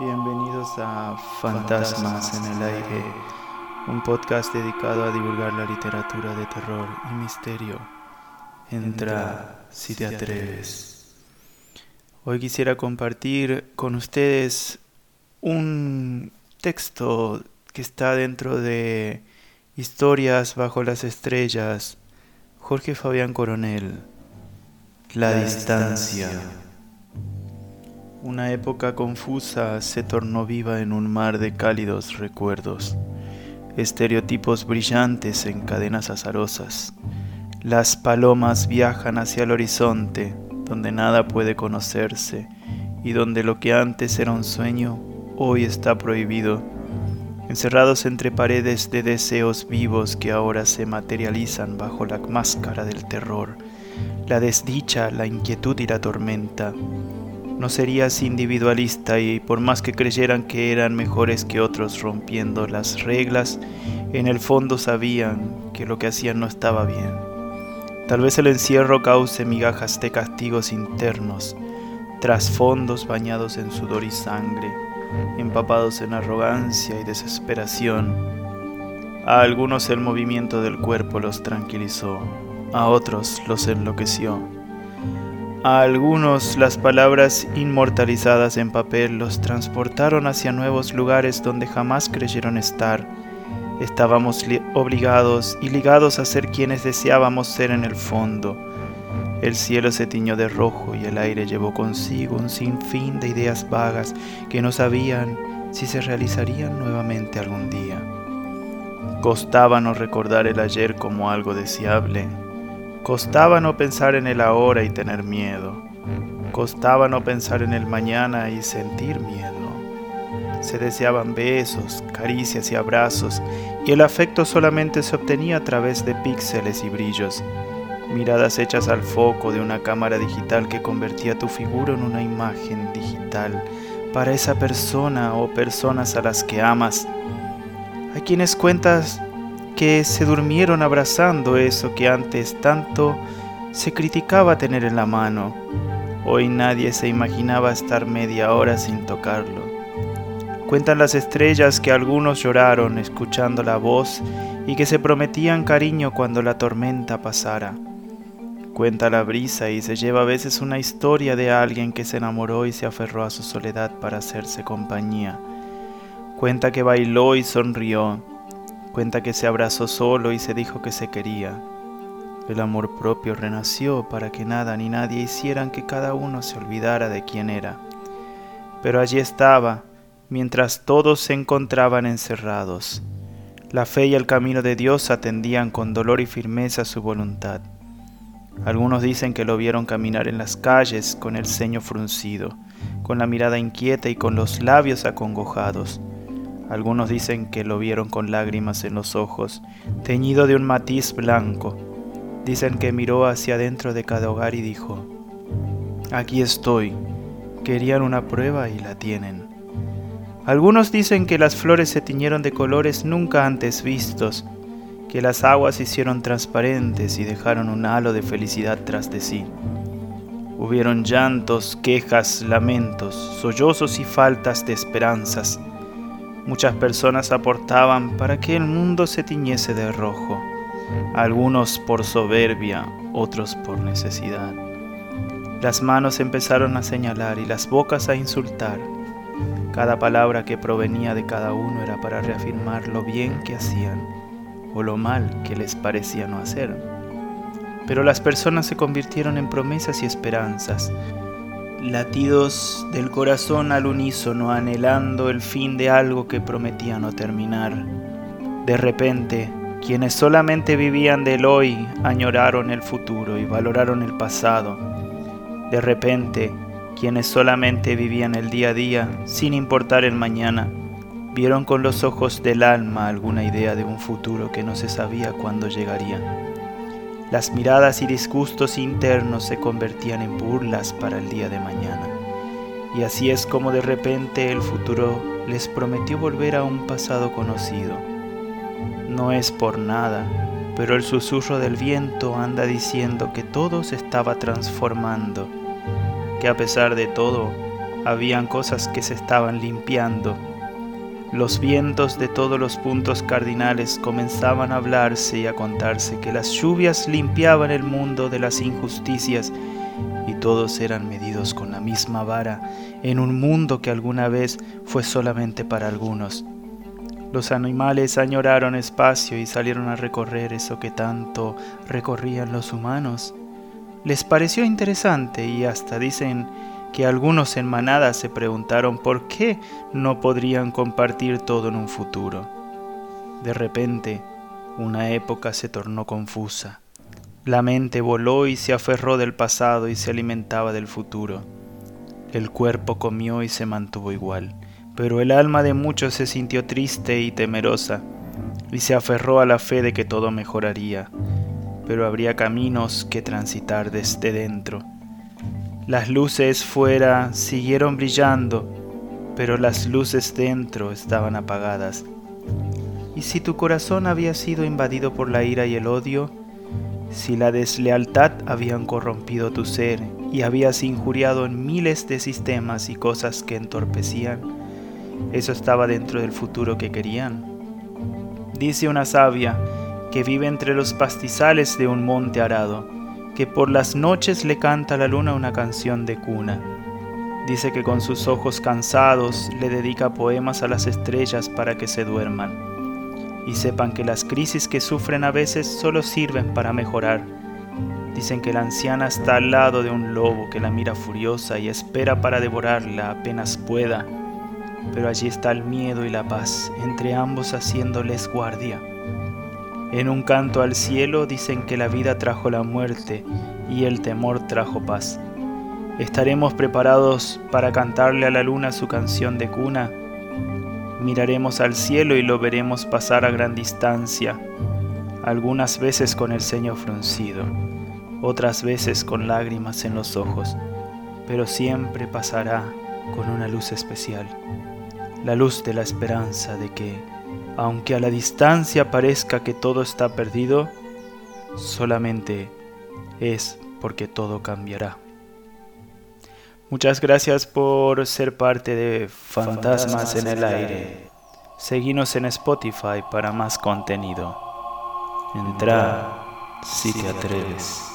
Bienvenidos a Fantasmas en el Aire, un podcast dedicado a divulgar la literatura de terror y misterio. Entra si te atreves. Hoy quisiera compartir con ustedes un texto que está dentro de Historias bajo las estrellas, Jorge Fabián Coronel, La distancia. Una época confusa se tornó viva en un mar de cálidos recuerdos, estereotipos brillantes en cadenas azarosas. Las palomas viajan hacia el horizonte, donde nada puede conocerse y donde lo que antes era un sueño, hoy está prohibido, encerrados entre paredes de deseos vivos que ahora se materializan bajo la máscara del terror, la desdicha, la inquietud y la tormenta no serías individualista y por más que creyeran que eran mejores que otros rompiendo las reglas, en el fondo sabían que lo que hacían no estaba bien. Tal vez el encierro cause migajas de castigos internos, trasfondos bañados en sudor y sangre, empapados en arrogancia y desesperación. A algunos el movimiento del cuerpo los tranquilizó, a otros los enloqueció. A algunos las palabras inmortalizadas en papel los transportaron hacia nuevos lugares donde jamás creyeron estar. Estábamos obligados y ligados a ser quienes deseábamos ser en el fondo. El cielo se tiñó de rojo y el aire llevó consigo un sinfín de ideas vagas que no sabían si se realizarían nuevamente algún día. Costaba no recordar el ayer como algo deseable, Costaba no pensar en el ahora y tener miedo. Costaba no pensar en el mañana y sentir miedo. Se deseaban besos, caricias y abrazos, y el afecto solamente se obtenía a través de píxeles y brillos, miradas hechas al foco de una cámara digital que convertía tu figura en una imagen digital para esa persona o personas a las que amas. A quienes cuentas que se durmieron abrazando eso que antes tanto se criticaba tener en la mano. Hoy nadie se imaginaba estar media hora sin tocarlo. Cuentan las estrellas que algunos lloraron escuchando la voz y que se prometían cariño cuando la tormenta pasara. Cuenta la brisa y se lleva a veces una historia de alguien que se enamoró y se aferró a su soledad para hacerse compañía. Cuenta que bailó y sonrió, Cuenta que se abrazó solo y se dijo que se quería. El amor propio renació para que nada ni nadie hicieran que cada uno se olvidara de quién era. Pero allí estaba, mientras todos se encontraban encerrados. La fe y el camino de Dios atendían con dolor y firmeza su voluntad. Algunos dicen que lo vieron caminar en las calles con el ceño fruncido, con la mirada inquieta y con los labios acongojados. Algunos dicen que lo vieron con lágrimas en los ojos, teñido de un matiz blanco. Dicen que miró hacia adentro de cada hogar y dijo, Aquí estoy. Querían una prueba y la tienen. Algunos dicen que las flores se tiñeron de colores nunca antes vistos, que las aguas se hicieron transparentes y dejaron un halo de felicidad tras de sí. Hubieron llantos, quejas, lamentos, sollozos y faltas de esperanzas Muchas personas aportaban para que el mundo se tiñese de rojo, algunos por soberbia, otros por necesidad. Las manos empezaron a señalar y las bocas a insultar. Cada palabra que provenía de cada uno era para reafirmar lo bien que hacían o lo mal que les parecía no hacer. Pero las personas se convirtieron en promesas y esperanzas, latidos del corazón al unísono, anhelando el fin de algo que prometía no terminar. De repente, quienes solamente vivían del hoy añoraron el futuro y valoraron el pasado. De repente, quienes solamente vivían el día a día, sin importar el mañana, vieron con los ojos del alma alguna idea de un futuro que no se sabía cuándo llegaría. Las miradas y disgustos internos se convertían en burlas para el día de mañana. Y así es como de repente el futuro les prometió volver a un pasado conocido. No es por nada, pero el susurro del viento anda diciendo que todo se estaba transformando, que a pesar de todo, habían cosas que se estaban limpiando. Los vientos de todos los puntos cardinales comenzaban a hablarse y a contarse que las lluvias limpiaban el mundo de las injusticias y todos eran medidos con la misma vara en un mundo que alguna vez fue solamente para algunos. Los animales añoraron espacio y salieron a recorrer eso que tanto recorrían los humanos. Les pareció interesante y hasta dicen que algunos en manada se preguntaron por qué no podrían compartir todo en un futuro. De repente, una época se tornó confusa. La mente voló y se aferró del pasado y se alimentaba del futuro. El cuerpo comió y se mantuvo igual pero el alma de muchos se sintió triste y temerosa, y se aferró a la fe de que todo mejoraría, pero habría caminos que transitar desde dentro. Las luces fuera siguieron brillando, pero las luces dentro estaban apagadas. Y si tu corazón había sido invadido por la ira y el odio, si la deslealtad habían corrompido tu ser y habías injuriado en miles de sistemas y cosas que entorpecían, eso estaba dentro del futuro que querían. Dice una sabia que vive entre los pastizales de un monte arado, que por las noches le canta a la luna una canción de cuna. Dice que con sus ojos cansados le dedica poemas a las estrellas para que se duerman. Y sepan que las crisis que sufren a veces solo sirven para mejorar. Dicen que la anciana está al lado de un lobo que la mira furiosa y espera para devorarla apenas pueda pero allí está el miedo y la paz, entre ambos haciéndoles guardia. En un canto al cielo dicen que la vida trajo la muerte y el temor trajo paz. ¿Estaremos preparados para cantarle a la luna su canción de cuna? Miraremos al cielo y lo veremos pasar a gran distancia, algunas veces con el ceño fruncido, otras veces con lágrimas en los ojos, pero siempre pasará con una luz especial la luz de la esperanza de que, aunque a la distancia parezca que todo está perdido, solamente es porque todo cambiará. Muchas gracias por ser parte de Fantasmas, en el aire. Seguinos en Spotify para más contenido. Entra si te atreves.